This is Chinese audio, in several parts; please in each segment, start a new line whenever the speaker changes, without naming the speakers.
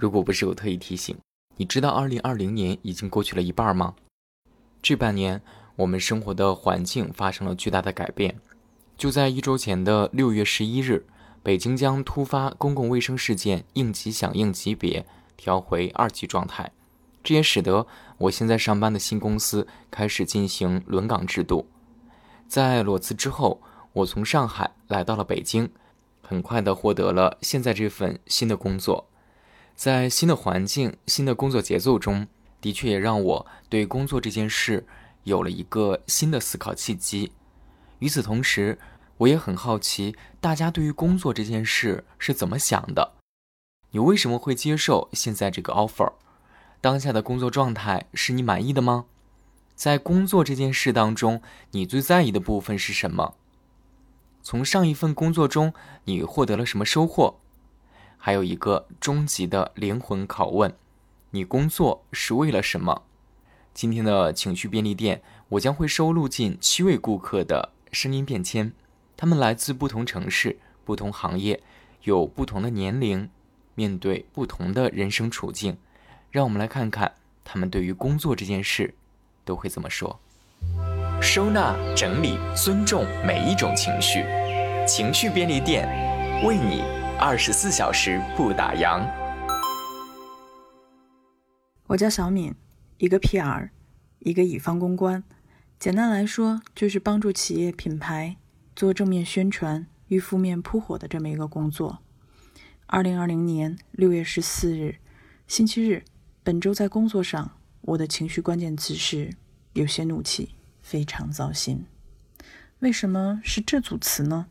如果不是我特意提醒，你知道2020年已经过去了一半吗？这半年，我们生活的环境发生了巨大的改变。就在一周前的六月十一日，北京将突发公共卫生事件应急响应级别调回二级状态，这也使得我现在上班的新公司开始进行轮岗制度。在裸辞之后，我从上海来到了北京，很快的获得了现在这份新的工作。在新的环境、新的工作节奏中，的确也让我对工作这件事有了一个新的思考契机。与此同时，我也很好奇，大家对于工作这件事是怎么想的？你为什么会接受现在这个 offer？当下的工作状态是你满意的吗？在工作这件事当中，你最在意的部分是什么？从上一份工作中，你获得了什么收获？还有一个终极的灵魂拷问：你工作是为了什么？今天的情绪便利店，我将会收录近七位顾客的声音变迁，他们来自不同城市、不同行业，有不同的年龄，面对不同的人生处境。让我们来看看他们对于工作这件事都会怎么说。收纳、整理、尊重每一种情绪，情绪便利店为你。二十四小时不打烊。
我叫小敏，一个 PR，一个乙方公关。简单来说，就是帮助企业品牌做正面宣传与负面扑火的这么一个工作。二零二零年六月十四日，星期日，本周在工作上，我的情绪关键词是有些怒气，非常糟心。为什么是这组词呢？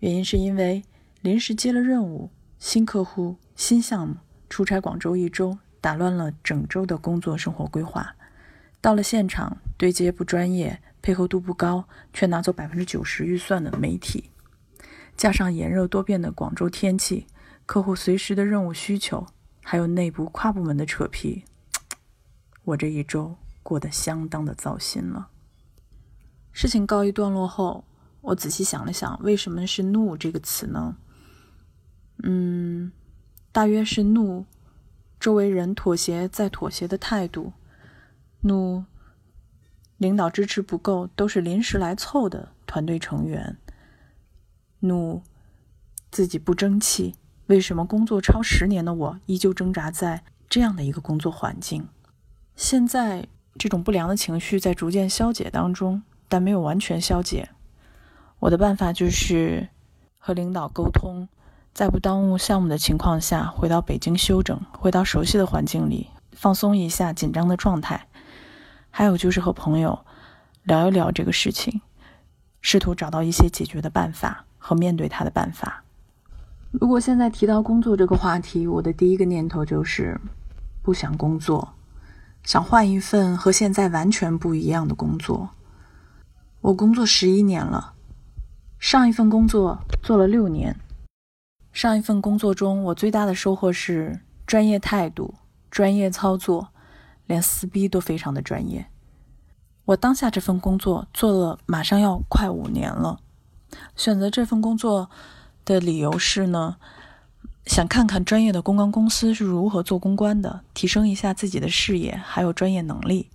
原因是因为。临时接了任务，新客户、新项目，出差广州一周，打乱了整周的工作生活规划。到了现场，对接不专业，配合度不高，却拿走百分之九十预算的媒体，加上炎热多变的广州天气，客户随时的任务需求，还有内部跨部门的扯皮，我这一周过得相当的糟心了。事情告一段落后，我仔细想了想，为什么是“怒”这个词呢？嗯，大约是怒，周围人妥协再妥协的态度；怒，领导支持不够，都是临时来凑的团队成员；怒，自己不争气，为什么工作超十年的我依旧挣扎在这样的一个工作环境？现在这种不良的情绪在逐渐消解当中，但没有完全消解。我的办法就是和领导沟通。在不耽误项目的情况下，回到北京休整，回到熟悉的环境里，放松一下紧张的状态。还有就是和朋友聊一聊这个事情，试图找到一些解决的办法和面对它的办法。如果现在提到工作这个话题，我的第一个念头就是不想工作，想换一份和现在完全不一样的工作。我工作十一年了，上一份工作做了六年。上一份工作中，我最大的收获是专业态度、专业操作，连撕逼都非常的专业。我当下这份工作做了马上要快五年了，选择这份工作的理由是呢，想看看专业的公关公司是如何做公关的，提升一下自己的视野还有专业能力。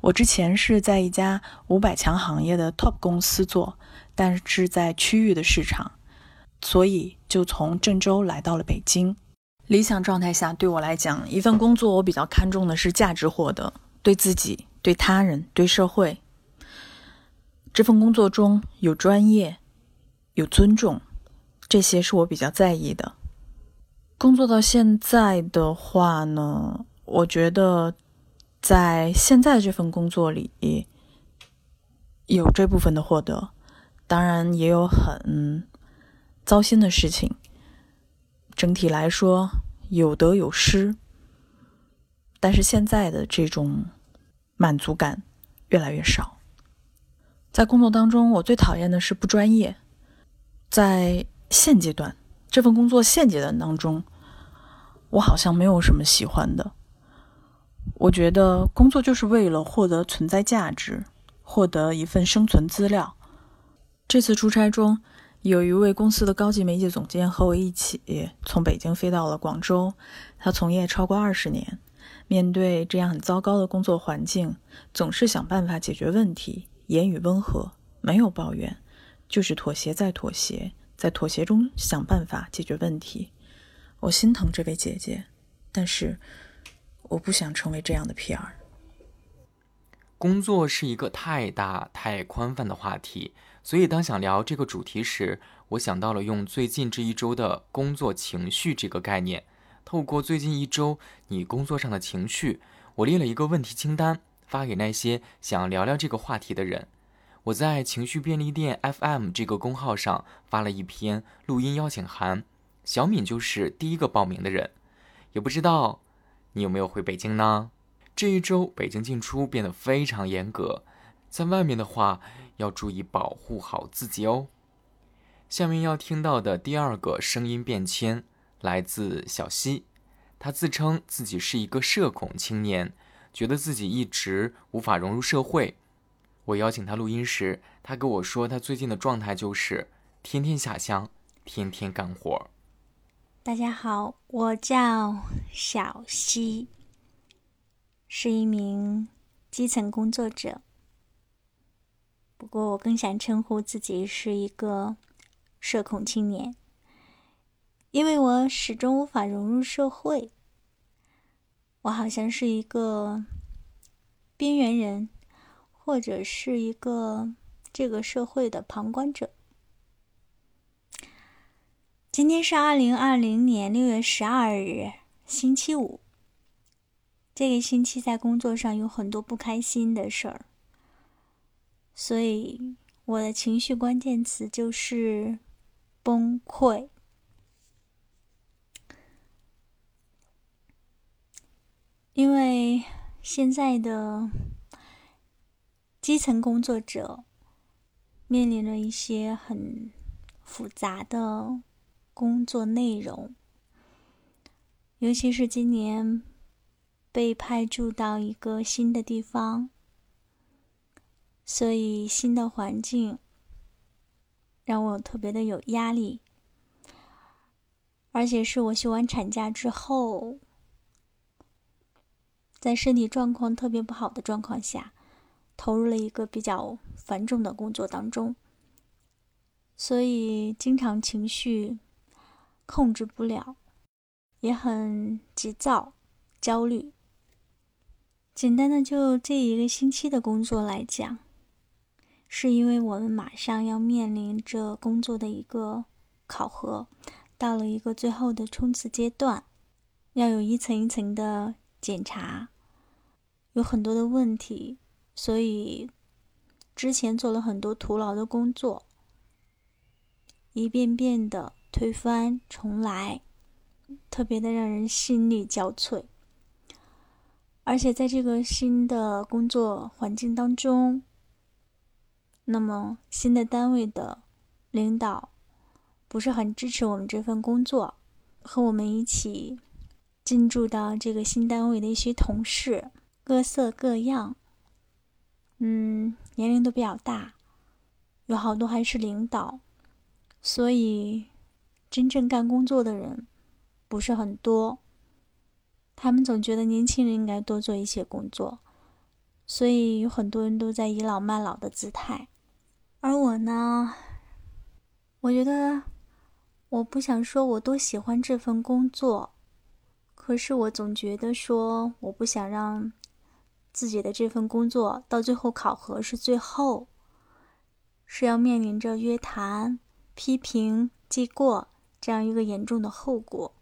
我之前是在一家五百强行业的 top 公司做，但是在区域的市场。所以就从郑州来到了北京。理想状态下，对我来讲，一份工作我比较看重的是价值获得，对自己、对他人、对社会。这份工作中有专业，有尊重，这些是我比较在意的。工作到现在的话呢，我觉得在现在这份工作里有这部分的获得，当然也有很。糟心的事情，整体来说有得有失，但是现在的这种满足感越来越少。在工作当中，我最讨厌的是不专业。在现阶段这份工作现阶段当中，我好像没有什么喜欢的。我觉得工作就是为了获得存在价值，获得一份生存资料。这次出差中。有一位公司的高级媒介总监和我一起从北京飞到了广州。他从业超过二十年，面对这样很糟糕的工作环境，总是想办法解决问题，言语温和，没有抱怨，就是妥协再妥协，在妥协中想办法解决问题。我心疼这位姐姐，但是我不想成为这样的 PR。
工作是一个太大太宽泛的话题。所以，当想聊这个主题时，我想到了用最近这一周的工作情绪这个概念。透过最近一周你工作上的情绪，我列了一个问题清单，发给那些想聊聊这个话题的人。我在情绪便利店 FM 这个公号上发了一篇录音邀请函，小敏就是第一个报名的人。也不知道你有没有回北京呢？这一周北京进出变得非常严格，在外面的话。要注意保护好自己哦。下面要听到的第二个声音变迁来自小溪，他自称自己是一个社恐青年，觉得自己一直无法融入社会。我邀请他录音时，他跟我说，他最近的状态就是天天下乡，天天干活。
大家好，我叫小溪，是一名基层工作者。不过，我更想称呼自己是一个社恐青年，因为我始终无法融入社会。我好像是一个边缘人，或者是一个这个社会的旁观者。今天是二零二零年六月十二日，星期五。这个星期在工作上有很多不开心的事儿。所以，我的情绪关键词就是崩溃。因为现在的基层工作者面临着一些很复杂的工作内容，尤其是今年被派驻到一个新的地方。所以，新的环境让我特别的有压力，而且是我休完产假之后，在身体状况特别不好的状况下，投入了一个比较繁重的工作当中，所以经常情绪控制不了，也很急躁、焦虑。简单的就这一个星期的工作来讲。是因为我们马上要面临着工作的一个考核，到了一个最后的冲刺阶段，要有一层一层的检查，有很多的问题，所以之前做了很多徒劳的工作，一遍遍的推翻重来，特别的让人心力交瘁。而且在这个新的工作环境当中。那么，新的单位的领导不是很支持我们这份工作，和我们一起进驻到这个新单位的一些同事，各色各样，嗯，年龄都比较大，有好多还是领导，所以真正干工作的人不是很多。他们总觉得年轻人应该多做一些工作，所以有很多人都在倚老卖老的姿态。而我呢，我觉得我不想说我多喜欢这份工作，可是我总觉得说我不想让自己的这份工作到最后考核是最后是要面临着约谈、批评、记过这样一个严重的后果，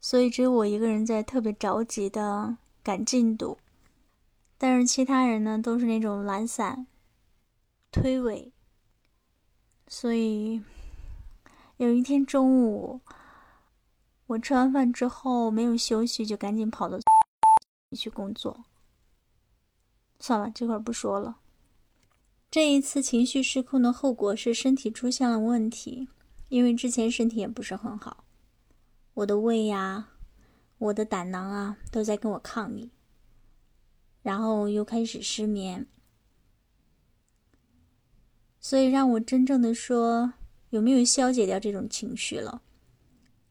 所以只有我一个人在特别着急的赶进度，但是其他人呢都是那种懒散。推诿，所以有一天中午，我吃完饭之后没有休息，就赶紧跑到 去工作。算了，这块儿不说了。这一次情绪失控的后果是身体出现了问题，因为之前身体也不是很好，我的胃呀、我的胆囊啊都在跟我抗议，然后又开始失眠。所以让我真正的说有没有消解掉这种情绪了？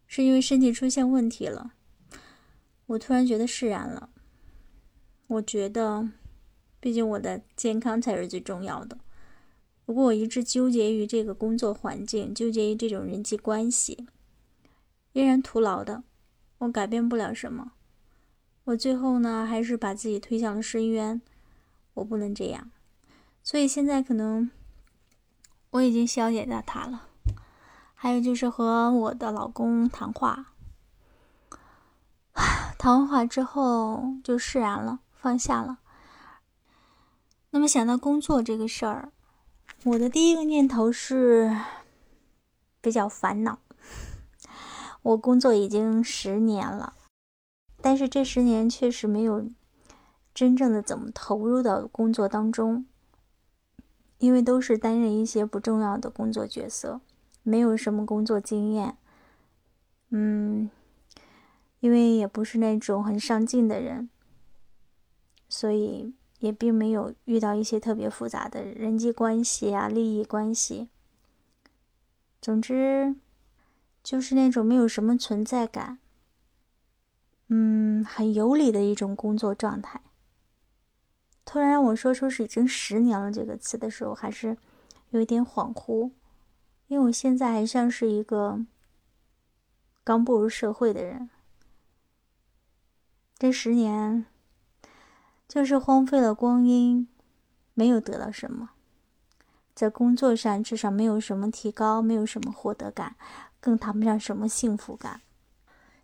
是因为身体出现问题了？我突然觉得释然了。我觉得，毕竟我的健康才是最重要的。如果我一直纠结于这个工作环境，纠结于这种人际关系，依然徒劳的，我改变不了什么。我最后呢，还是把自己推向了深渊。我不能这样，所以现在可能我已经消解掉他了。还有就是和我的老公谈话，谈完话之后就释然了，放下了。那么想到工作这个事儿，我的第一个念头是比较烦恼。我工作已经十年了。但是这十年确实没有真正的怎么投入到工作当中，因为都是担任一些不重要的工作角色，没有什么工作经验。嗯，因为也不是那种很上进的人，所以也并没有遇到一些特别复杂的人际关系啊、利益关系。总之，就是那种没有什么存在感。嗯，很有理的一种工作状态。突然让我说出“是已经十年了”这个词的时候，还是有一点恍惚，因为我现在还像是一个刚步入社会的人。这十年就是荒废了光阴，没有得到什么，在工作上至少没有什么提高，没有什么获得感，更谈不上什么幸福感。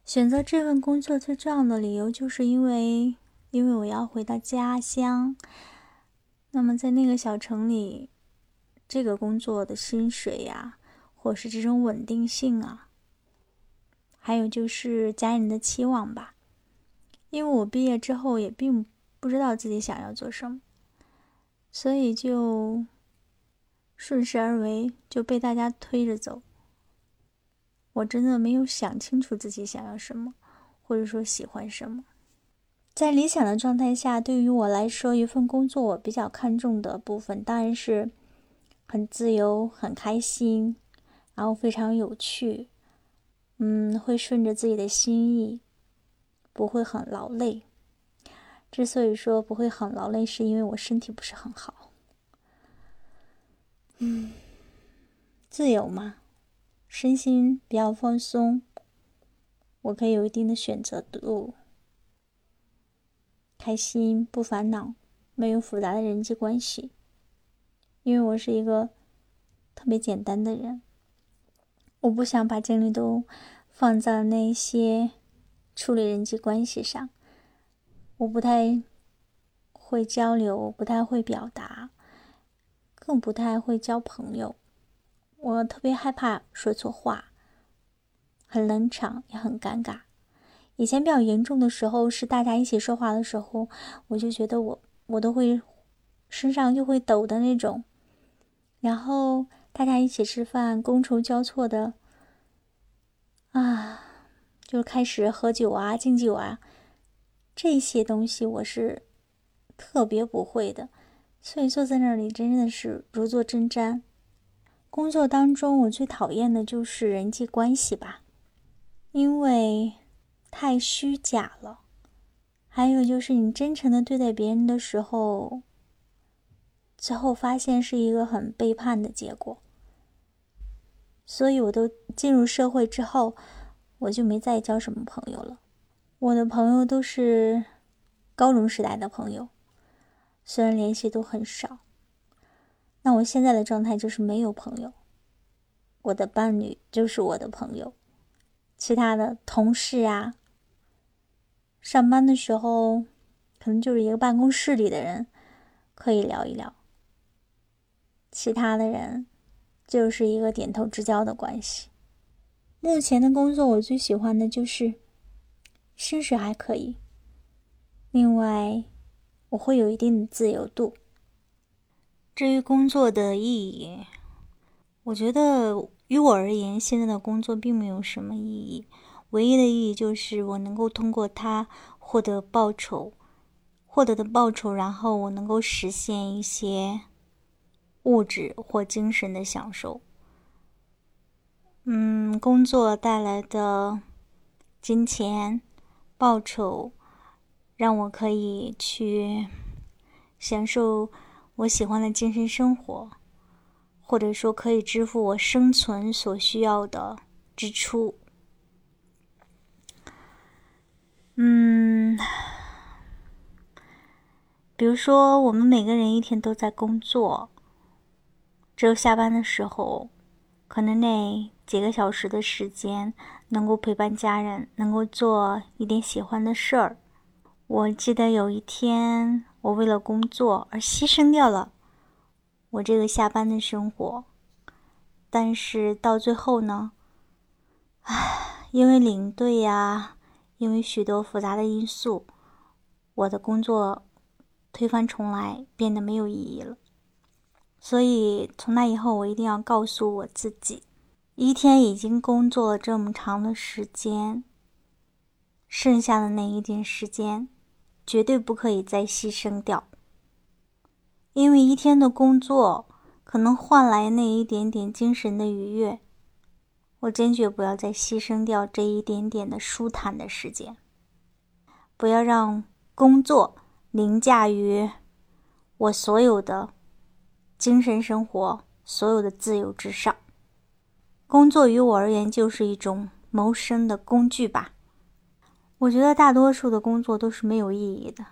选择这份工作最重要的理由，就是因为，因为我要回到家乡。那么在那个小城里，这个工作的薪水呀，或是这种稳定性啊，还有就是家人的期望吧。因为我毕业之后也并不知道自己想要做什么，所以就顺势而为，就被大家推着走。我真的没有想清楚自己想要什么，或者说喜欢什么。在理想的状态下，对于我来说，一份工作我比较看重的部分，当然是很自由、很开心，然后非常有趣，嗯，会顺着自己的心意，不会很劳累。之所以说不会很劳累，是因为我身体不是很好。嗯，自由嘛。身心比较放松，我可以有一定的选择度，开心不烦恼，没有复杂的人际关系，因为我是一个特别简单的人，我不想把精力都放在那些处理人际关系上，我不太会交流，不太会表达，更不太会交朋友。我特别害怕说错话，很冷场，也很尴尬。以前比较严重的时候，是大家一起说话的时候，我就觉得我我都会身上就会抖的那种。然后大家一起吃饭，觥筹交错的，啊，就开始喝酒啊、敬酒啊，这些东西我是特别不会的，所以坐在那里真的是如坐针毡。工作当中，我最讨厌的就是人际关系吧，因为太虚假了。还有就是你真诚的对待别人的时候，最后发现是一个很背叛的结果。所以，我都进入社会之后，我就没再交什么朋友了。我的朋友都是高中时代的朋友，虽然联系都很少。那我现在的状态就是没有朋友，我的伴侣就是我的朋友，其他的同事啊，上班的时候可能就是一个办公室里的人，可以聊一聊。其他的人就是一个点头之交的关系。目前的工作我最喜欢的就是薪水还可以，另外我会有一定的自由度。至于工作的意义，我觉得于我而言，现在的工作并没有什么意义。唯一的意义就是我能够通过它获得报酬，获得的报酬，然后我能够实现一些物质或精神的享受。嗯，工作带来的金钱报酬，让我可以去享受我喜欢的精神生活，或者说可以支付我生存所需要的支出。嗯。比如说，我们每个人一天都在工作，只有下班的时候，可能那几个小时的时间能够陪伴家人，能够做一点喜欢的事儿。我记得有一天，我为了工作而牺牲掉了我这个下班的生活，但是到最后呢，唉，因为领队呀，因为许多复杂的因素，我的工作。推翻重来，变得没有意义了。所以从那以后，我一定要告诉我自己：一天已经工作了这么长的时间，剩下的那一点时间，绝对不可以再牺牲掉。因为一天的工作可能换来那一点点精神的愉悦，我坚决不要再牺牲掉这一点点的舒坦的时间。不要让工作。凌驾于我所有的精神生活、所有的自由之上。工作于我而言就是一种谋生的工具吧。我觉得大多数的工作都是没有意义的。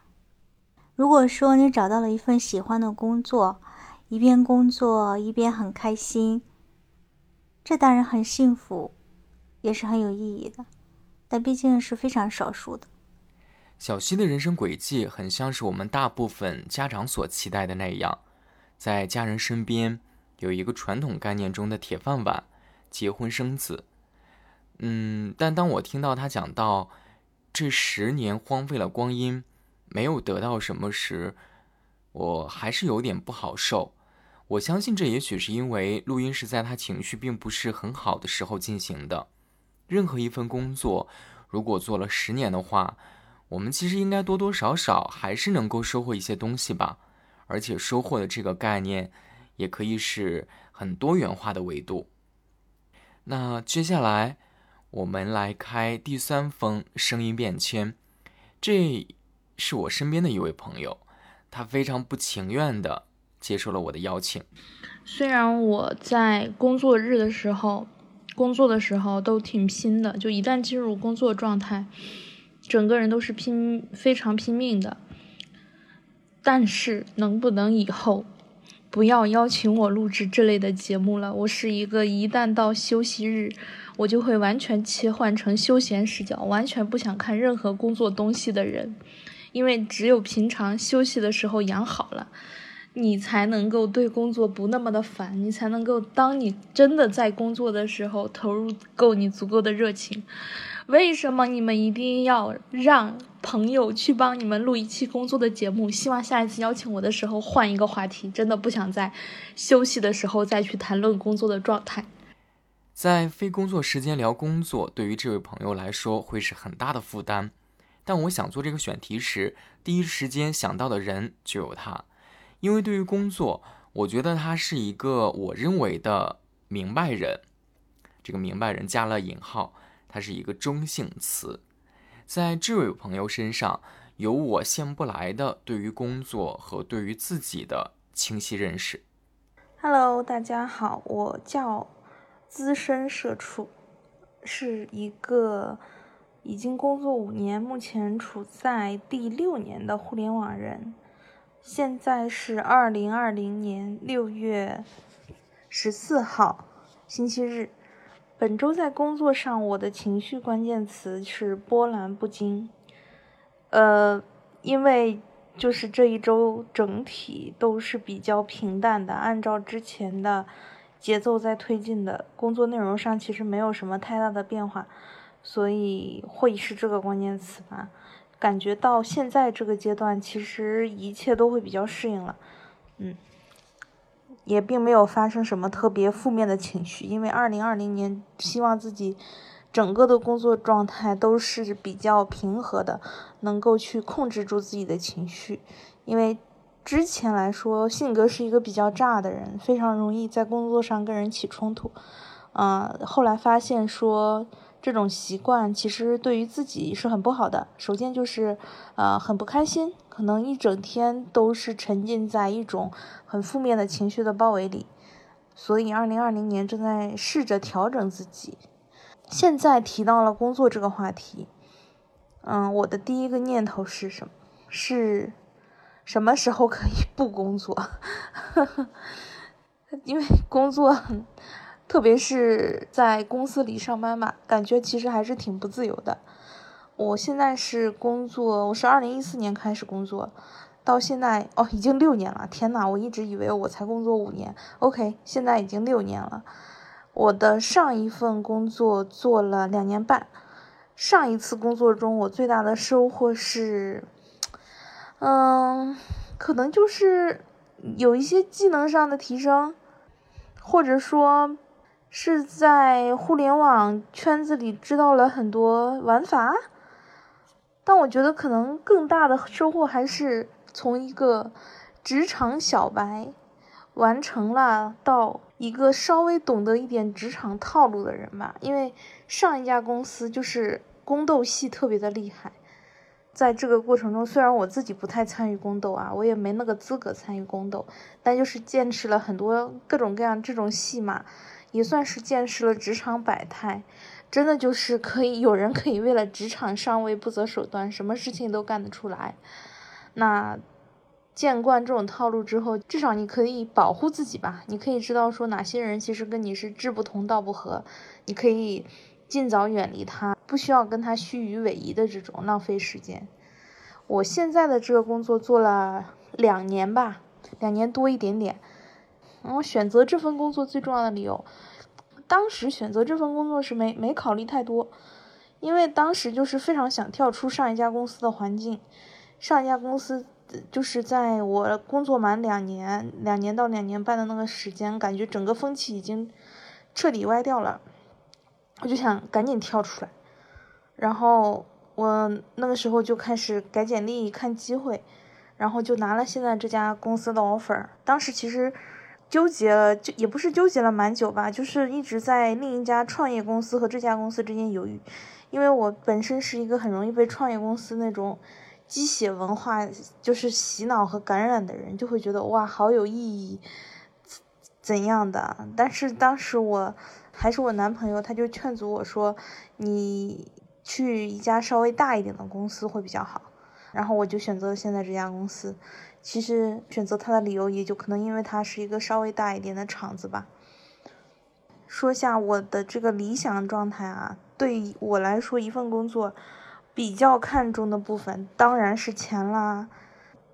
如果说你找到了一份喜欢的工作，一边工作一边很开心，这当然很幸福，也是很有意义的。但毕竟是非常少数的。
小溪的人生轨迹很像是我们大部分家长所期待的那样，在家人身边有一个传统概念中的铁饭碗，结婚生子。嗯，但当我听到他讲到这十年荒废了光阴，没有得到什么时，我还是有点不好受。我相信这也许是因为录音是在他情绪并不是很好的时候进行的。任何一份工作，如果做了十年的话，我们其实应该多多少少还是能够收获一些东西吧，而且收获的这个概念也可以是很多元化的维度。那接下来我们来开第三封声音便签，这是我身边的一位朋友，他非常不情愿的接受了我的邀请。
虽然我在工作日的时候工作的时候都挺拼的，就一旦进入工作状态。整个人都是拼非常拼命的，但是能不能以后不要邀请我录制这类的节目了？我是一个一旦到休息日，我就会完全切换成休闲视角，完全不想看任何工作东西的人。因为只有平常休息的时候养好了，你才能够对工作不那么的烦，你才能够当你真的在工作的时候投入够你足够的热情。为什么你们一定要让朋友去帮你们录一期工作的节目？希望下一次邀请我的时候换一个话题，真的不想在休息的时候再去谈论工作的状态。
在非工作时间聊工作，对于这位朋友来说会是很大的负担。但我想做这个选题时，第一时间想到的人就有他，因为对于工作，我觉得他是一个我认为的明白人。这个明白人加了引号。它是一个中性词，在这位朋友身上有我羡慕不来的对于工作和对于自己的清晰认识。
Hello，大家好，我叫资深社畜，是一个已经工作五年，目前处在第六年的互联网人。现在是二零二零年六月十四号，星期日。本周在工作上，我的情绪关键词是波澜不惊。呃，因为就是这一周整体都是比较平淡的，按照之前的节奏在推进的，工作内容上其实没有什么太大的变化，所以会是这个关键词吧。感觉到现在这个阶段，其实一切都会比较适应了，嗯。也并没有发生什么特别负面的情绪，因为二零二零年希望自己整个的工作状态都是比较平和的，能够去控制住自己的情绪。因为之前来说，性格是一个比较炸的人，非常容易在工作上跟人起冲突。嗯，后来发现说这种习惯其实对于自己是很不好的。首先就是，呃，很不开心，可能一整天都是沉浸在一种很负面的情绪的包围里。所以，二零二零年正在试着调整自己。现在提到了工作这个话题，嗯，我的第一个念头是什么？是什么时候可以不工作？因为工作。特别是在公司里上班嘛，感觉其实还是挺不自由的。我现在是工作，我是二零一四年开始工作，到现在哦，已经六年了。天呐，我一直以为我才工作五年。OK，现在已经六年了。我的上一份工作做了两年半，上一次工作中我最大的收获是，嗯，可能就是有一些技能上的提升，或者说。是在互联网圈子里知道了很多玩法，但我觉得可能更大的收获还是从一个职场小白完成了到一个稍微懂得一点职场套路的人吧。因为上一家公司就是宫斗戏特别的厉害，在这个过程中，虽然我自己不太参与宫斗啊，我也没那个资格参与宫斗，但就是见识了很多各种各样这种戏码。也算是见识了职场百态，真的就是可以有人可以为了职场上位不择手段，什么事情都干得出来。那见惯这种套路之后，至少你可以保护自己吧。你可以知道说哪些人其实跟你是志不同道不合，你可以尽早远离他，不需要跟他虚与委蛇的这种浪费时间。我现在的这个工作做了两年吧，两年多一点点。我选择这份工作最重要的理由，当时选择这份工作是没没考虑太多，因为当时就是非常想跳出上一家公司的环境，上一家公司就是在我工作满两年，两年到两年半的那个时间，感觉整个风气已经彻底歪掉了，我就想赶紧跳出来，然后我那个时候就开始改简历看机会，然后就拿了现在这家公司的 offer，当时其实。纠结了，就也不是纠结了蛮久吧，就是一直在另一家创业公司和这家公司之间犹豫，因为我本身是一个很容易被创业公司那种鸡血文化就是洗脑和感染的人，就会觉得哇好有意义，怎样的？但是当时我还是我男朋友，他就劝阻我说，你去一家稍微大一点的公司会比较好，然后我就选择了现在这家公司。其实选择它的理由也就可能因为它是一个稍微大一点的厂子吧。说下我的这个理想状态啊，对我来说，一份工作比较看重的部分当然是钱啦。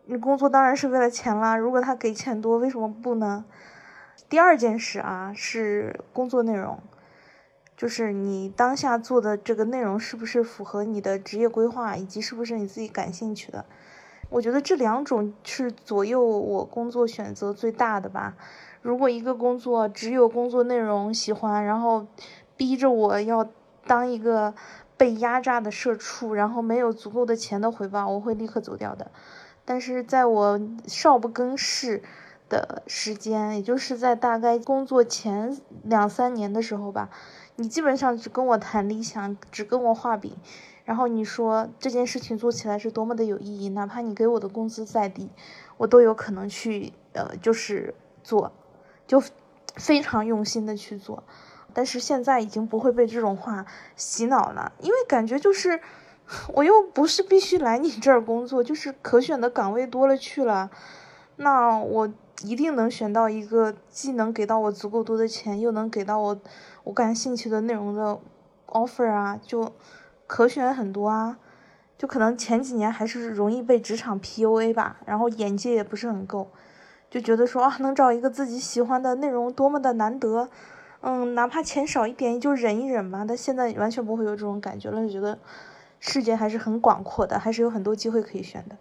你工作当然是为了钱啦，如果他给钱多，为什么不呢？第二件事啊，是工作内容，就是你当下做的这个内容是不是符合你的职业规划，以及是不是你自己感兴趣的。我觉得这两种是左右我工作选择最大的吧。如果一个工作只有工作内容喜欢，然后逼着我要当一个被压榨的社畜，然后没有足够的钱的回报，我会立刻走掉的。但是在我少不更事的时间，也就是在大概工作前两三年的时候吧，你基本上只跟我谈理想，只跟我画饼。然后你说这件事情做起来是多么的有意义，哪怕你给我的工资再低，我都有可能去呃，就是做，就非常用心的去做。但是现在已经不会被这种话洗脑了，因为感觉就是我又不是必须来你这儿工作，就是可选的岗位多了去了，那我一定能选到一个既能给到我足够多的钱，又能给到我我感兴趣的内容的 offer 啊，就。可选很多啊，就可能前几年还是容易被职场 PUA 吧，然后眼界也不是很够，就觉得说啊，能找一个自己喜欢的内容多么的难得，嗯，哪怕钱少一点也就忍一忍吧。但现在完全不会有这种感觉了，就觉得世界还是很广阔的，还是有很多机会可以选的。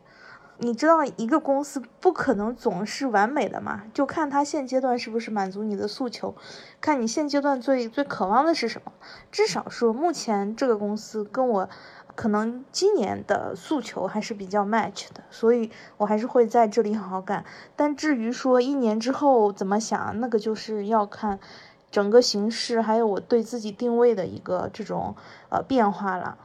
你知道一个公司不可能总是完美的嘛？就看他现阶段是不是满足你的诉求，看你现阶段最最渴望的是什么。至少说，目前这个公司跟我可能今年的诉求还是比较 match 的，所以我还是会在这里好好干。但至于说一年之后怎么想，那个就是要看整个形势，还有我对自己定位的一个这种呃变化了。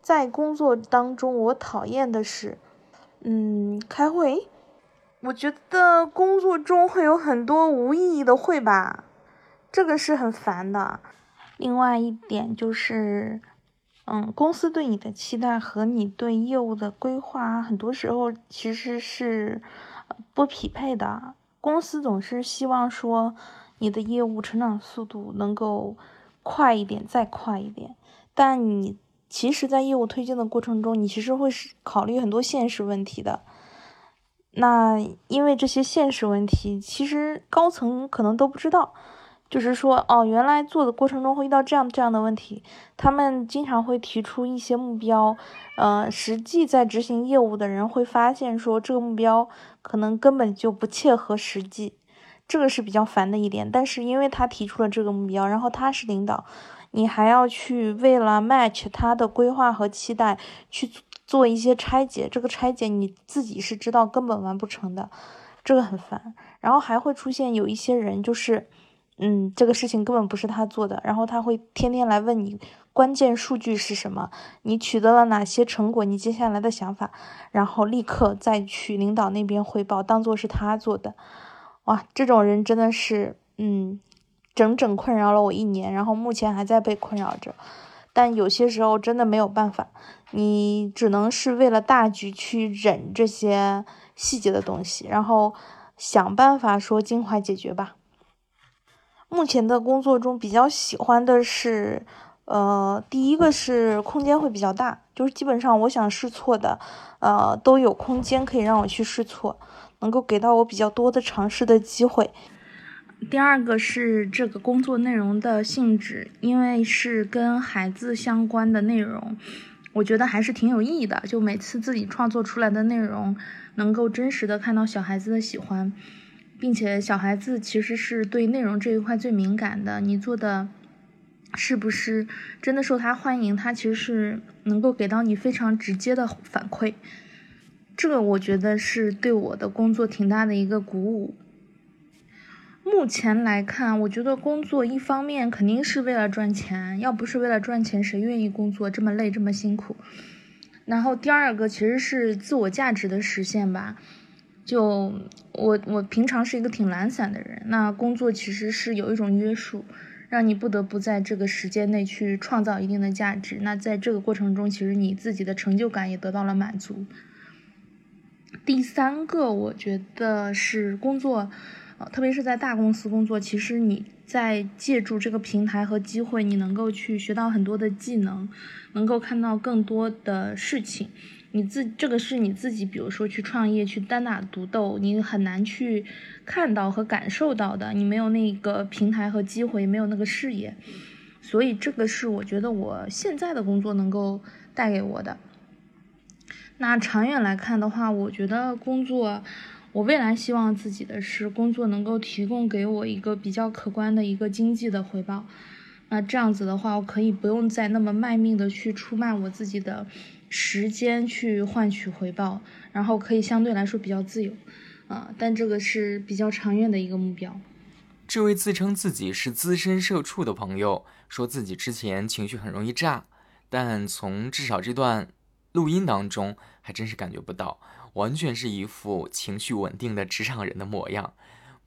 在工作当中，我讨厌的是，嗯，开会。我觉得工作中会有很多无意义的会吧，这个是很烦的。另外一点就是，嗯，公司对你的期待和你对业务的规划，很多时候其实是不匹配的。公司总是希望说你的业务成长速度能够快一点，再快一点，但你其实，在业务推进的过程中，你其实会是考虑很多现实问题的。那因为这些现实问题，其实高层可能都不知道，就是说，哦，原来做的过程中会遇到这样这样的问题，他们经常会提出一些目标，呃，实际在执行业务的人会发现说这个目标可能根本就不切合实际，这个是比较烦的一点。但是因为他提出了这个目标，然后他是领导，你还要去为了 match 他的规划和期待去。做一些拆解，这个拆解你自己是知道根本完不成的，这个很烦。然后还会出现有一些人，就是，嗯，这个事情根本不是他做的，然后他会天天来问你关键数据是什么，你取得了哪些成果，你接下来的想法，然后立刻再去领导那边汇报，当做是他做的。哇，这种人真的是，嗯，整整困扰了我一年，然后目前还在被困扰着。但有些时候真的没有办法，你只能是为了大局去忍这些细节的东西，然后想办法说尽快解决吧。目前的工作中比较喜欢的是，呃，第一个是空间会比较大，就是基本上我想试错的，呃，都有空间可以让我去试错，能够给到我比较多的尝试的机会。第二个是这个工作内容的性质，因为是跟孩子相关的内容，我觉得还是挺有意义的。就每次自己创作出来的内容，能够真实的看到小孩子的喜欢，并且小孩子其实是对内容这一块最敏感的。你做的是不是真的受他欢迎？他其实是能够给到你非常直接的反馈，这个我觉得是对我的工作挺大的一个鼓舞。目前来看，我觉得工作一方面肯定是为了赚钱，要不是为了赚钱，谁愿意工作这么累这么辛苦？然后第二个其实是自我价值的实现吧。就我我平常是一个挺懒散的人，那工作其实是有一种约束，让你不得不在这个时间内去创造一定的价值。那在这个过程中，其实你自己的成就感也得到了满足。第三个，我觉得是工作。特别是在大公司工作，其实你在借助这个平台和机会，你能够去学到很多的技能，能够看到更多的事情。你自这个是你自己，比如说去创业、去单打独斗，你很难去看到和感受到的。你没有那个平台和机会，没有那个视野，所以这个是我觉得我现在的工作能够带给我的。那长远来看的话，我觉得工作。我未来希望自己的是工作能够提供给我一个比较可观的一个经济的回报，那这样子的话，我可以不用再那么卖命的去出卖我自己的时间去换取回报，然后可以相对来说比较自由，啊，但这个是比较长远的一个目标。
这位自称自己是资深社畜的朋友说自己之前情绪很容易炸，但从至少这段录音当中还真是感觉不到。完全是一副情绪稳定的职场人的模样，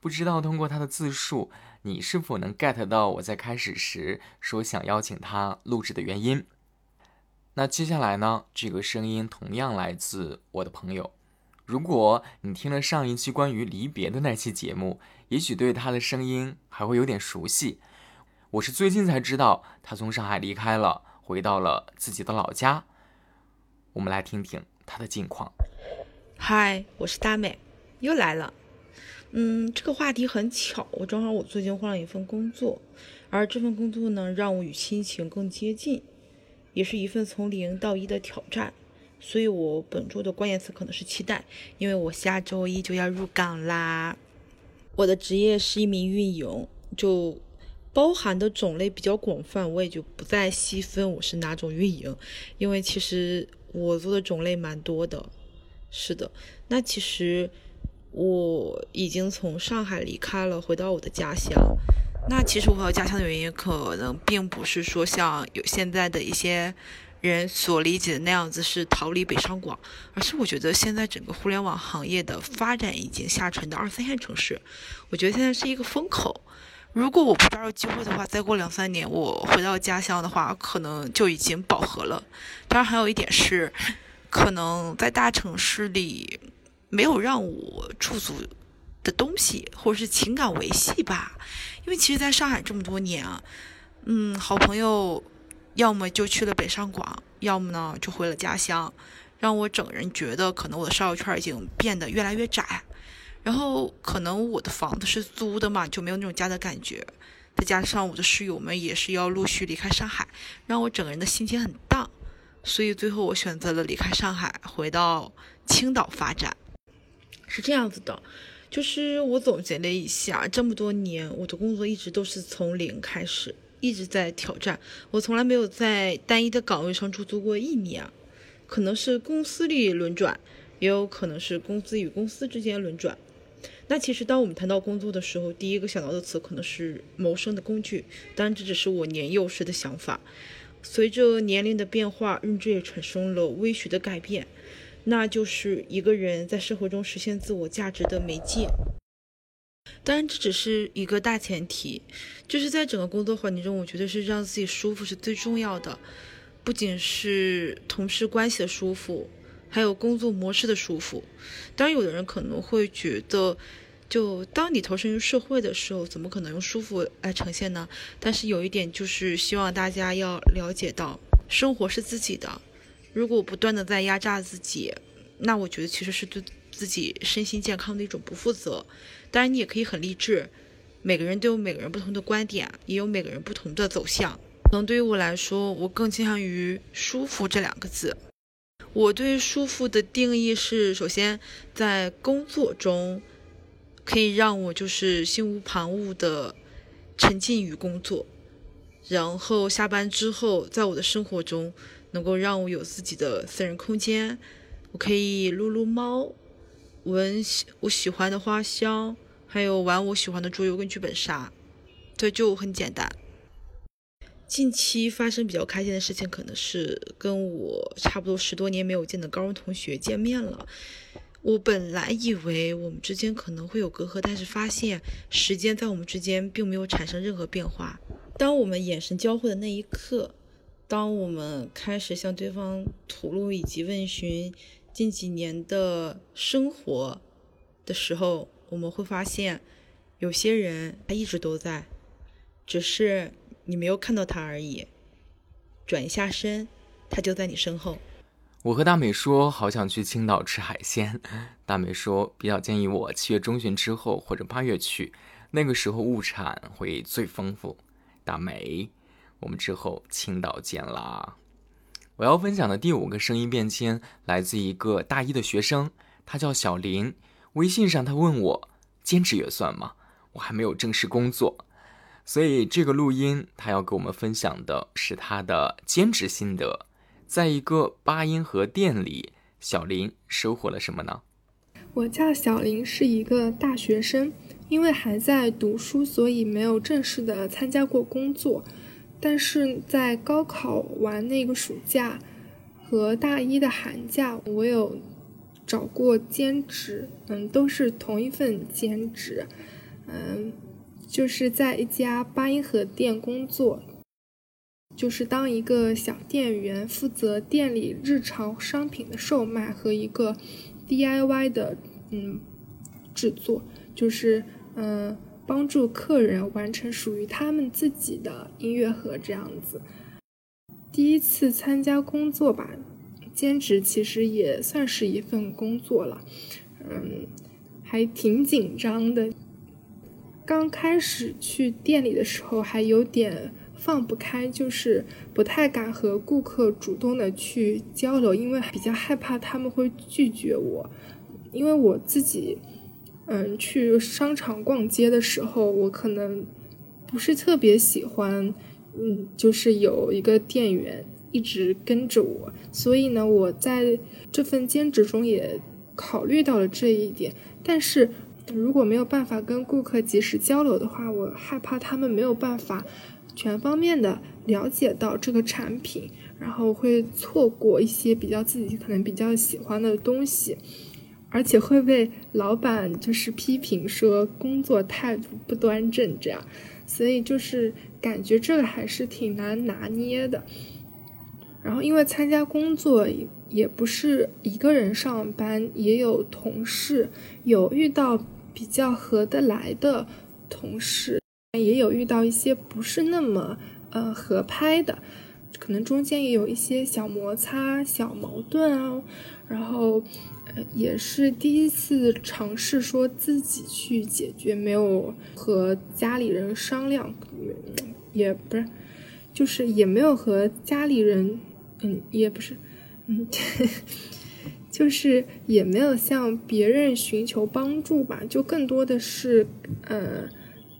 不知道通过他的自述，你是否能 get 到我在开始时说想邀请他录制的原因？那接下来呢？这个声音同样来自我的朋友。如果你听了上一期关于离别的那期节目，也许对他的声音还会有点熟悉。我是最近才知道他从上海离开了，回到了自己的老家。我们来听听他的近况。
嗨，我是大美，又来了。嗯，这个话题很巧，我正好我最近换了一份工作，而这份工作呢，让我与亲情更接近，也是一份从零到一的挑战。所以我本周的关键词可能是期待，因为我下周一就要入岗啦。我的职业是一名运营，就包含的种类比较广泛，我也就不再细分我是哪种运营，因为其实我做的种类蛮多的。是的，那其实我已经从上海离开了，回到我的家乡。那其实我回到家乡的原因，可能并不是说像有现在的一些人所理解的那样子是逃离北上广，而是我觉得现在整个互联网行业的发展已经下沉到二三线城市，我觉得现在是一个风口。如果我不抓住机会的话，再过两三年我回到家乡的话，可能就已经饱和了。当然，还有一点是，可能在大城市里没有让我驻足的东西，或者是情感维系吧。因为其实在上海这么多年啊，嗯，好朋友要么就去了北上广，要么呢就回了家乡，让我整个人觉得可能我的社交圈已经变得越来越窄。然后可能我的房子是租的嘛，就没有那种家的感觉。再加上我的室友们也是要陆续离开上海，让我整个人的心情很荡。所以最后我选择了离开上海，回到青岛发展。是这样子的，就是我总结了一下，这么多年我的工作一直都是从零开始，一直在挑战。我从来没有在单一的岗位上驻足过一年，可能是公司里轮转，也有可能是公司与公司之间轮转。那其实，当我们谈到工作的时候，第一个想到的词可能是谋生的工具。当然，这只是我年幼时的想法。随着年龄的变化，认知也产生了微许的改变，那就是一个人在生活中实现自我价值的媒介。当然，这只是一个大前提，就是在整个工作环境中，我觉得是让自己舒服是最重要的。不仅是同事关系的舒服。还有工作模式的舒服，当然，有的人可能会觉得，就当你投身于社会的时候，怎么可能用舒服来呈现呢？但是有一点就是，希望大家要了解到，生活是自己的，如果不断的在压榨自己，那我觉得其实是对自己身心健康的一种不负责。当然，你也可以很励志，每个人都有每个人不同的观点，也有每个人不同的走向。可能对于我来说，我更倾向于舒服这两个字。我对舒服的定义是：首先，在工作中可以让我就是心无旁骛的沉浸于工作，然后下班之后，在我的生活中能够让我有自己的私人空间，我可以撸撸猫，闻我喜欢的花香，还有玩我喜欢的桌游跟剧本杀，这就很简单。近期发生比较开心的事情，可能是跟我差不多十多年没有见的高中同学见面了。我本来以为我们之间可能会有隔阂，但是发现时间在我们之间并没有产生任何变化。当我们眼神交汇的那一刻，当我们开始向对方吐露以及问询近几年的生活的时候，我们会发现，有些人他一直都在，只是。你没有看到他而已，转一下身，他就在你身后。
我和大美说，好想去青岛吃海鲜。大美说，比较建议我七月中旬之后或者八月去，那个时候物产会最丰富。大美，我们之后青岛见啦！我要分享的第五个声音变迁来自一个大一的学生，他叫小林。微信上他问我，兼职也算吗？我还没有正式工作。所以这个录音，他要给我们分享的是他的兼职心得。在一个八音盒店里，小林收获了什么呢？
我叫小林，是一个大学生，因为还在读书，所以没有正式的参加过工作。但是在高考完那个暑假和大一的寒假，我有找过兼职，嗯，都是同一份兼职，嗯。就是在一家八音盒店工作，就是当一个小店员，负责店里日常商品的售卖和一个 DIY 的嗯制作，就是嗯帮助客人完成属于他们自己的音乐盒这样子。第一次参加工作吧，兼职其实也算是一份工作了，嗯，还挺紧张的。刚开始去店里的时候还有点放不开，就是不太敢和顾客主动的去交流，因为比较害怕他们会拒绝我。因为我自己，嗯，去商场逛街的时候，我可能不是特别喜欢，嗯，就是有一个店员一直跟着我。所以呢，我在这份兼职中也考虑到了这一点，但是。如果没有办法跟顾客及时交流的话，我害怕他们没有办法全方面的了解到这个产品，然后会错过一些比较自己可能比较喜欢的东西，而且会被老板就是批评说工作态度不端正这样，所以就是感觉这个还是挺难拿捏的。然后因为参加工作。也不是一个人上班，也有同事，有遇到比较合得来的同事，也有遇到一些不是那么呃合拍的，可能中间也有一些小摩擦、小矛盾啊。然后也是第一次尝试说自己去解决，没有和家里人商量，也不是，就是也没有和家里人，嗯，也不是。嗯，就是也没有向别人寻求帮助吧，就更多的是，呃，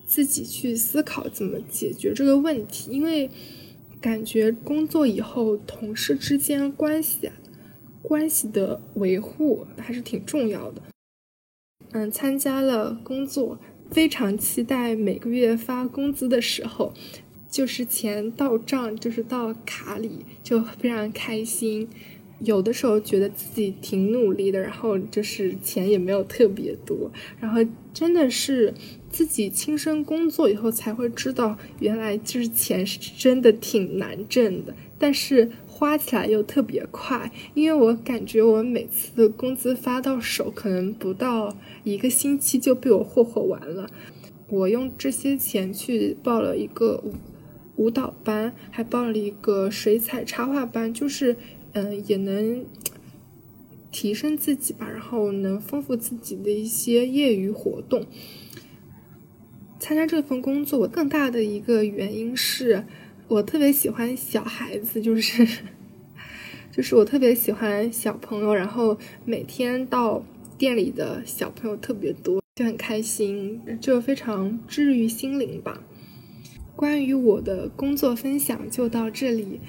自己去思考怎么解决这个问题。因为感觉工作以后，同事之间关系啊关系的维护还是挺重要的。嗯，参加了工作，非常期待每个月发工资的时候，就是钱到账，就是到卡里，就非常开心。有的时候觉得自己挺努力的，然后就是钱也没有特别多，然后真的是自己亲身工作以后才会知道，原来就是钱是真的挺难挣的，但是花起来又特别快。因为我感觉我每次工资发到手，可能不到一个星期就被我霍霍完了。我用这些钱去报了一个舞舞蹈班，还报了一个水彩插画班，就是。嗯，也能提升自己吧，然后能丰富自己的一些业余活动。参加这份工作，我更大的一个原因是我特别喜欢小孩子，就是 就是我特别喜欢小朋友，然后每天到店里的小朋友特别多，就很开心，就非常治愈心灵吧。关于我的工作分享就到这里，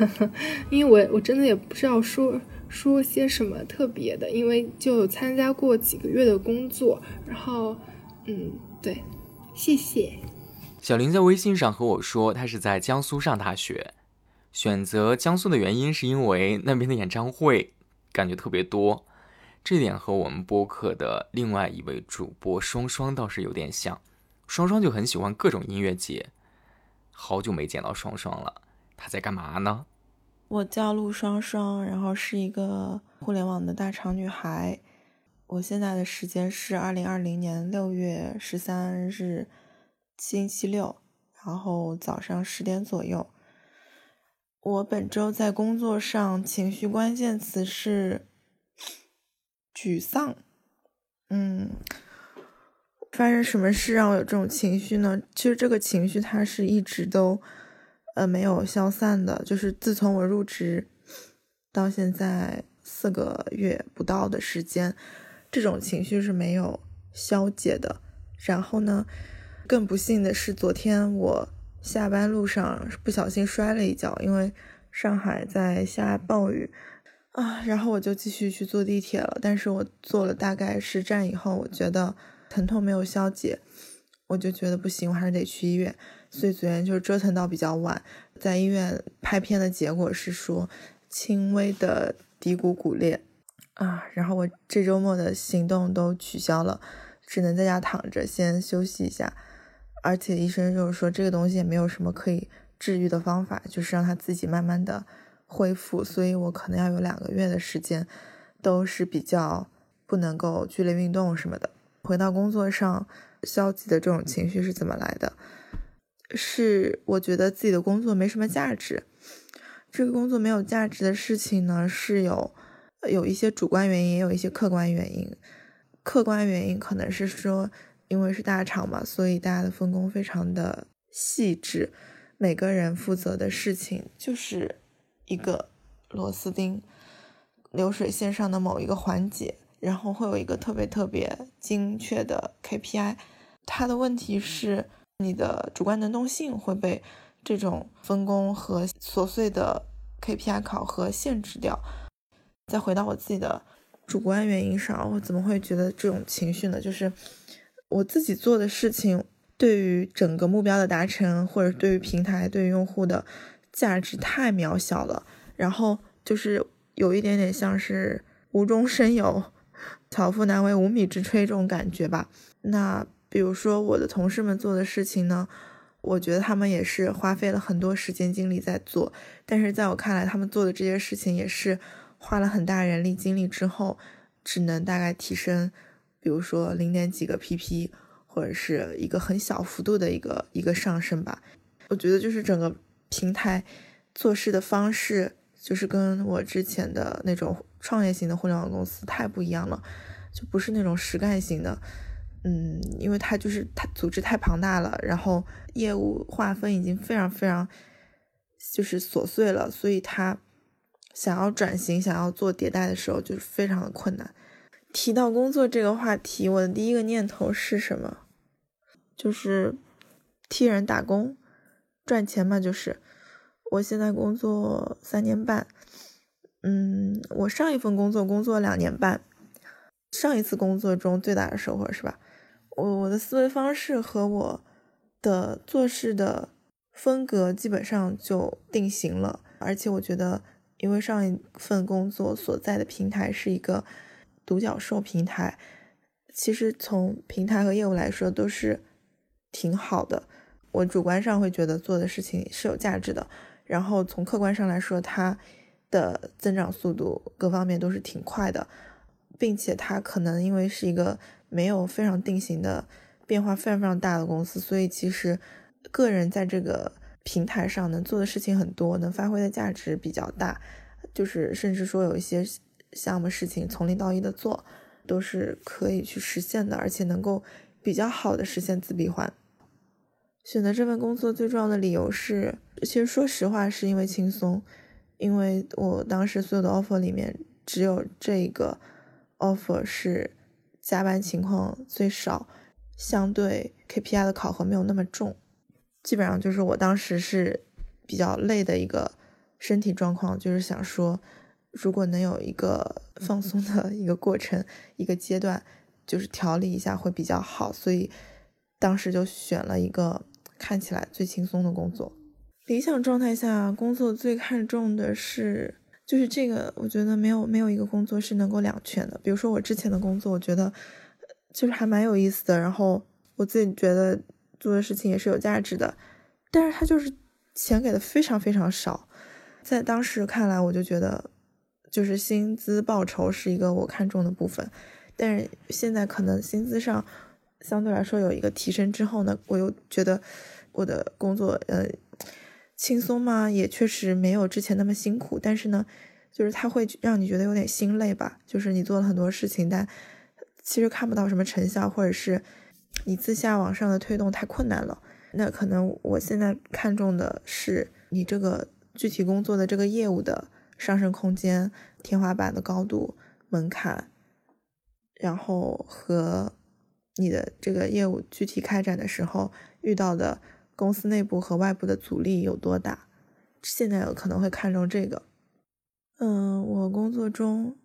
因为我我真的也不知道说说些什么特别的，因为就参加过几个月的工作，然后嗯，对，谢谢。
小林在微信上和我说，他是在江苏上大学，选择江苏的原因是因为那边的演唱会感觉特别多，这点和我们播客的另外一位主播双双倒是有点像，双双就很喜欢各种音乐节。好久没见到双双了，她在干嘛呢？
我叫陆双双，然后是一个互联网的大厂女孩。我现在的时间是二零二零年六月十三日星期六，然后早上十点左右。我本周在工作上情绪关键词是沮丧。嗯。发生什么事让我有这种情绪呢？其实这个情绪它是一直都，呃，没有消散的。就是自从我入职到现在四个月不到的时间，这种情绪是没有消解的。然后呢，更不幸的是，昨天我下班路上不小心摔了一跤，因为上海在下暴雨啊。然后我就继续去坐地铁了。但是我坐了大概十站以后，我觉得。疼痛没有消解，我就觉得不行，我还是得去医院。所以昨天就折腾到比较晚，在医院拍片的结果是说轻微的骶骨骨裂啊。然后我这周末的行动都取消了，只能在家躺着先休息一下。而且医生就是说这个东西也没有什么可以治愈的方法，就是让它自己慢慢的恢复。所以我可能要有两个月的时间都是比较不能够剧烈运动什么的。回到工作上，消极的这种情绪是怎么来的？是我觉得自己的工作没什么价值。这个工作没有价值的事情呢，是有有一些主观原因，也有一些客观原因。客观原因可能是说，因为是大厂嘛，所以大家的分工非常的细致，每个人负责的事情就是一个螺丝钉，流水线上的某一个环节。然后会有一个特别特别精确的 KPI，它的问题是你的主观能动性会被这种分工和琐碎的 KPI 考核限制掉。再回到我自己的主观原因上，我怎么会觉得这种情绪呢？就是我自己做的事情，对于整个目标的达成，或者对于平台、对于用户的价值太渺小了。然后就是有一点点像是无中生有，巧妇难为无米之炊这种感觉吧。那比如说我的同事们做的事情呢？我觉得他们也是花费了很多时间精力在做，但是在我看来，他们做的这些事情也是花了很大人力精力之后，只能大概提升，比如说零点几个 pp，或者是一个很小幅度的一个一个上升吧。我觉得就是整个平台做事的方式，就是跟我之前的那种创业型的互联网公司太不一样了，就不是那种实干型的。嗯，因为它就是它组织太庞大了，然后业务划分已经非常非常就是琐碎了，所以它想要转型、想要做迭代的时候，就是非常的困难。提到工作这个话题，我的第一个念头是什么？就是替人打工赚钱嘛。就是我现在工作三年半，嗯，我上一份工作工作两年半，上一次工作中最大的收获是吧？我我的思维方式和我的做事的风格基本上就定型了，而且我觉得，因为上一份工作所在的平台是一个独角兽平台，其实从平台和业务来说都是挺好的。我主观上会觉得做的事情是有价值的，然后从客观上来说，它的增长速度各方面都是挺快的，并且它可能因为是一个。没有非常定型的变化，非常非常大的公司，所以其实个人在这个平台上能做的事情很多，能发挥的价值比较大，就是甚至说有一些项目事情从零到一的做，都是可以去实现的，而且能够比较好的实现自闭环。选择这份工作最重要的理由是，其实说实话是因为轻松，因为我当时所有的 offer 里面只有这个 offer 是。加班情况最少，相对 KPI 的考核没有那么重，基本上就是我当时是比较累的一个身体状况，就是想说，如果能有一个放松的一个过程，一个阶段，就是调理一下会比较好，所以当时就选了一个看起来最轻松的工作。理想状态下，工作最看重的是。就是这个，我觉得没有没有一个工作是能够两全的。比如说我之前的工作，我觉得就是还蛮有意思的，然后我自己觉得做的事情也是有价值的，但是他就是钱给的非常非常少。在当时看来，我就觉得就是薪资报酬是一个我看重的部分，但是现在可能薪资上相对来说有一个提升之后呢，我又觉得我的工作呃。轻松嘛？也确实没有之前那么辛苦，但是呢，就是它会让你觉得有点心累吧。就是你做了很多事情，但其实看不到什么成效，或者是你自下往上的推动太困难了。那可能我现在看重的是你这个具体工作的这个业务的上升空间、天花板的高度、门槛，然后和你的这个业务具体开展的时候遇到的。公司内部和外部的阻力有多大？现在有可能会看重这个。嗯，我工作中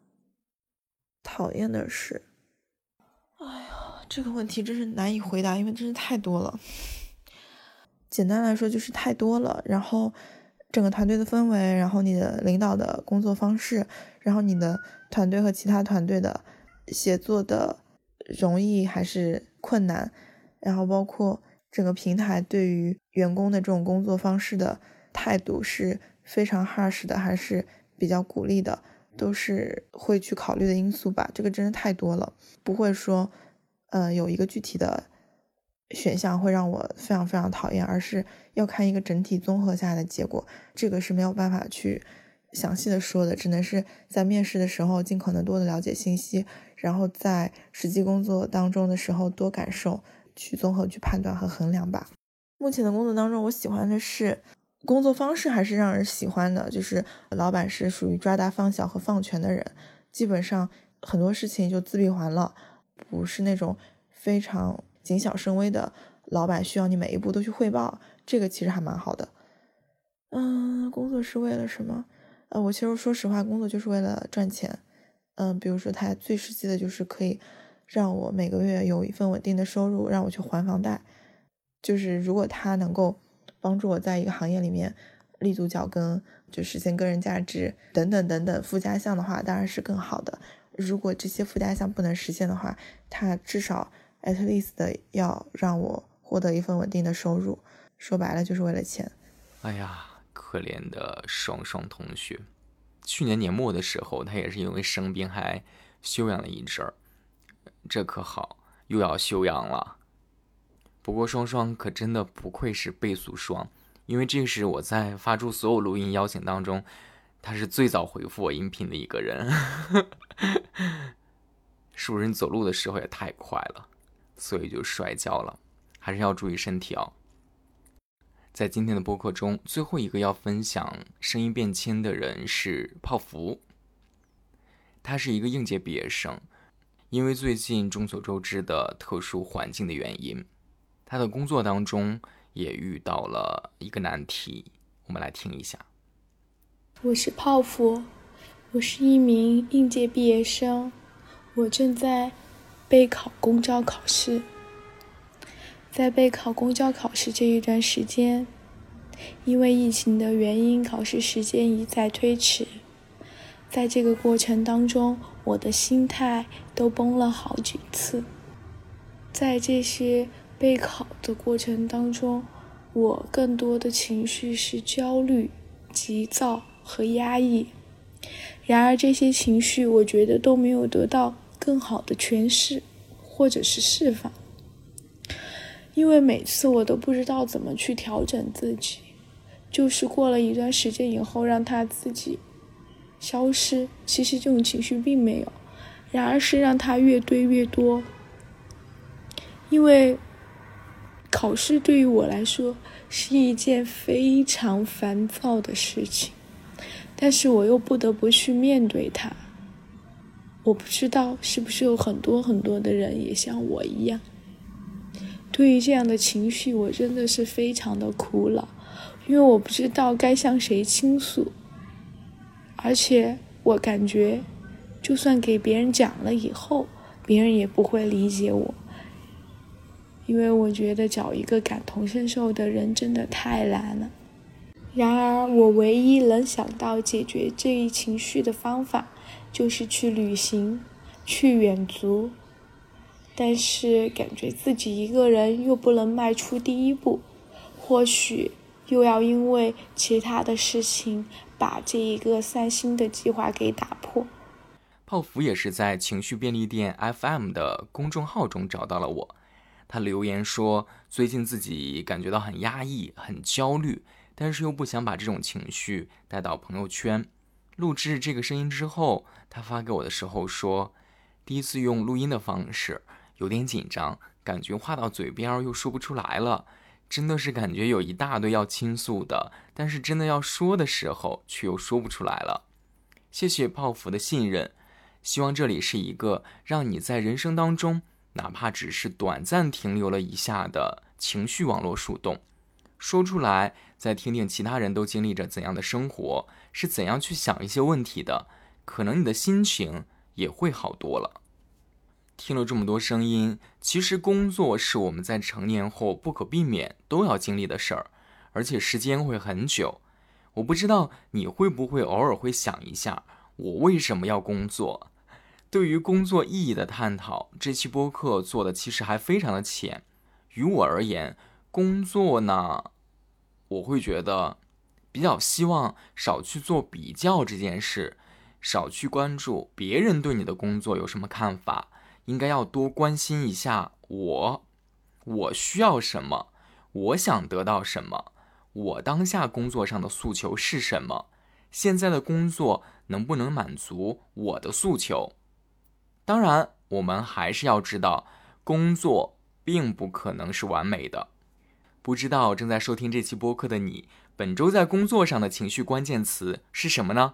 讨厌的是，哎呀，这个问题真是难以回答，因为真是太多了。简单来说就是太多了。然后整个团队的氛围，然后你的领导的工作方式，然后你的团队和其他团队的协作的容易还是困难，然后包括。整个平台对于员工的这种工作方式的态度是非常 harsh 的，还是比较鼓励的，都是会去考虑的因素吧。这个真的太多了，不会说，呃，有一个具体的选项会让我非常非常讨厌，而是要看一个整体综合下来的结果。这个是没有办法去详细的说的，只能是在面试的时候尽可能多的了解信息，然后在实际工作当中的时候多感受。去综合去判断和衡量吧。目前的工作当中，我喜欢的是工作方式还是让人喜欢的，就是老板是属于抓大放小和放权的人，基本上很多事情就自闭环了，不是那种非常谨小慎微的老板，需要你每一步都去汇报，这个其实还蛮好的。嗯，工作是为了什么？呃，我其实说实话，工作就是为了赚钱。嗯，比如说他最实际的就是可以让我每个月有一份稳定的收入，让我去还房贷。就是如果他能够帮助我在一个行业里面立足脚跟，就实现个人价值等等等等附加项的话，当然是更好的。如果这些附加项不能实现的话，他至少 at least 要让我获得一份稳定的收入。说白了就是为了钱。
哎呀，可怜的双双同学。去年年末的时候，他也是因为生病还休养了一阵儿，这可好，又要休养了。不过双双可真的不愧是倍速双，因为这是我在发出所有录音邀请当中，他是最早回复我音频的一个人。是不是你走路的时候也太快了，所以就摔跤了？还是要注意身体哦。在今天的播客中，最后一个要分享声音变迁的人是泡芙。他是一个应届毕业生，因为最近众所周知的特殊环境的原因，他的工作当中也遇到了一个难题。我们来听一下。
我是泡芙，我是一名应届毕业生，我正在备考公招考试。在备考公交考试这一段时间，因为疫情的原因，考试时间一再推迟。在这个过程当中，我的心态都崩了好几次。在这些备考的过程当中，我更多的情绪是焦虑、急躁和压抑。然而，这些情绪我觉得都没有得到更好的诠释，或者是释放。因为每次我都不知道怎么去调整自己，就是过了一段时间以后让它自己消失。其实这种情绪并没有，然而是让它越堆越多。因为考试对于我来说是一件非常烦躁的事情，但是我又不得不去面对它。我不知道是不是有很多很多的人也像我一样。对于这样的情绪，我真的是非常的苦恼，因为我不知道该向谁倾诉，而且我感觉，就算给别人讲了以后，别人也不会理解我，因为我觉得找一个感同身受的人真的太难了。然而，我唯一能想到解决这一情绪的方法，就是去旅行，去远足。但是感觉自己一个人又不能迈出第一步，或许又要因为其他的事情把这一个散心的计划给打破。
泡芙也是在情绪便利店 FM 的公众号中找到了我，他留言说最近自己感觉到很压抑、很焦虑，但是又不想把这种情绪带到朋友圈。录制这个声音之后，他发给我的时候说，第一次用录音的方式。有点紧张，感觉话到嘴边又说不出来了，真的是感觉有一大堆要倾诉的，但是真的要说的时候却又说不出来了。谢谢泡芙的信任，希望这里是一个让你在人生当中，哪怕只是短暂停留了一下的情绪网络树洞，说出来，再听听其他人都经历着怎样的生活，是怎样去想一些问题的，可能你的心情也会好多了。听了这么多声音，其实工作是我们在成年后不可避免都要经历的事儿，而且时间会很久。我不知道你会不会偶尔会想一下，我为什么要工作？对于工作意义的探讨，这期播客做的其实还非常的浅。于我而言，工作呢，我会觉得比较希望少去做比较这件事，少去关注别人对你的工作有什么看法。应该要多关心一下我，我需要什么，我想得到什么，我当下工作上的诉求是什么，现在的工作能不能满足我的诉求？当然，我们还是要知道，工作并不可能是完美的。不知道正在收听这期播客的你，本周在工作上的情绪关键词是什么呢？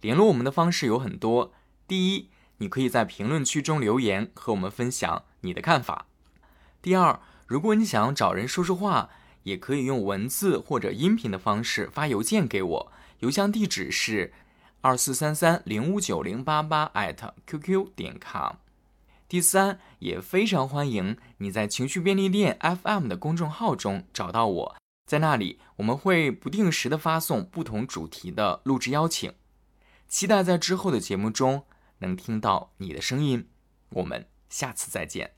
联络我们的方式有很多，第一。你可以在评论区中留言和我们分享你的看法。第二，如果你想要找人说说话，也可以用文字或者音频的方式发邮件给我，邮箱地址是二四三三零五九零八八艾特 qq 点 com。第三，也非常欢迎你在情绪便利店 FM 的公众号中找到我，在那里我们会不定时的发送不同主题的录制邀请，期待在之后的节目中能听到你的声音。我们下次再见。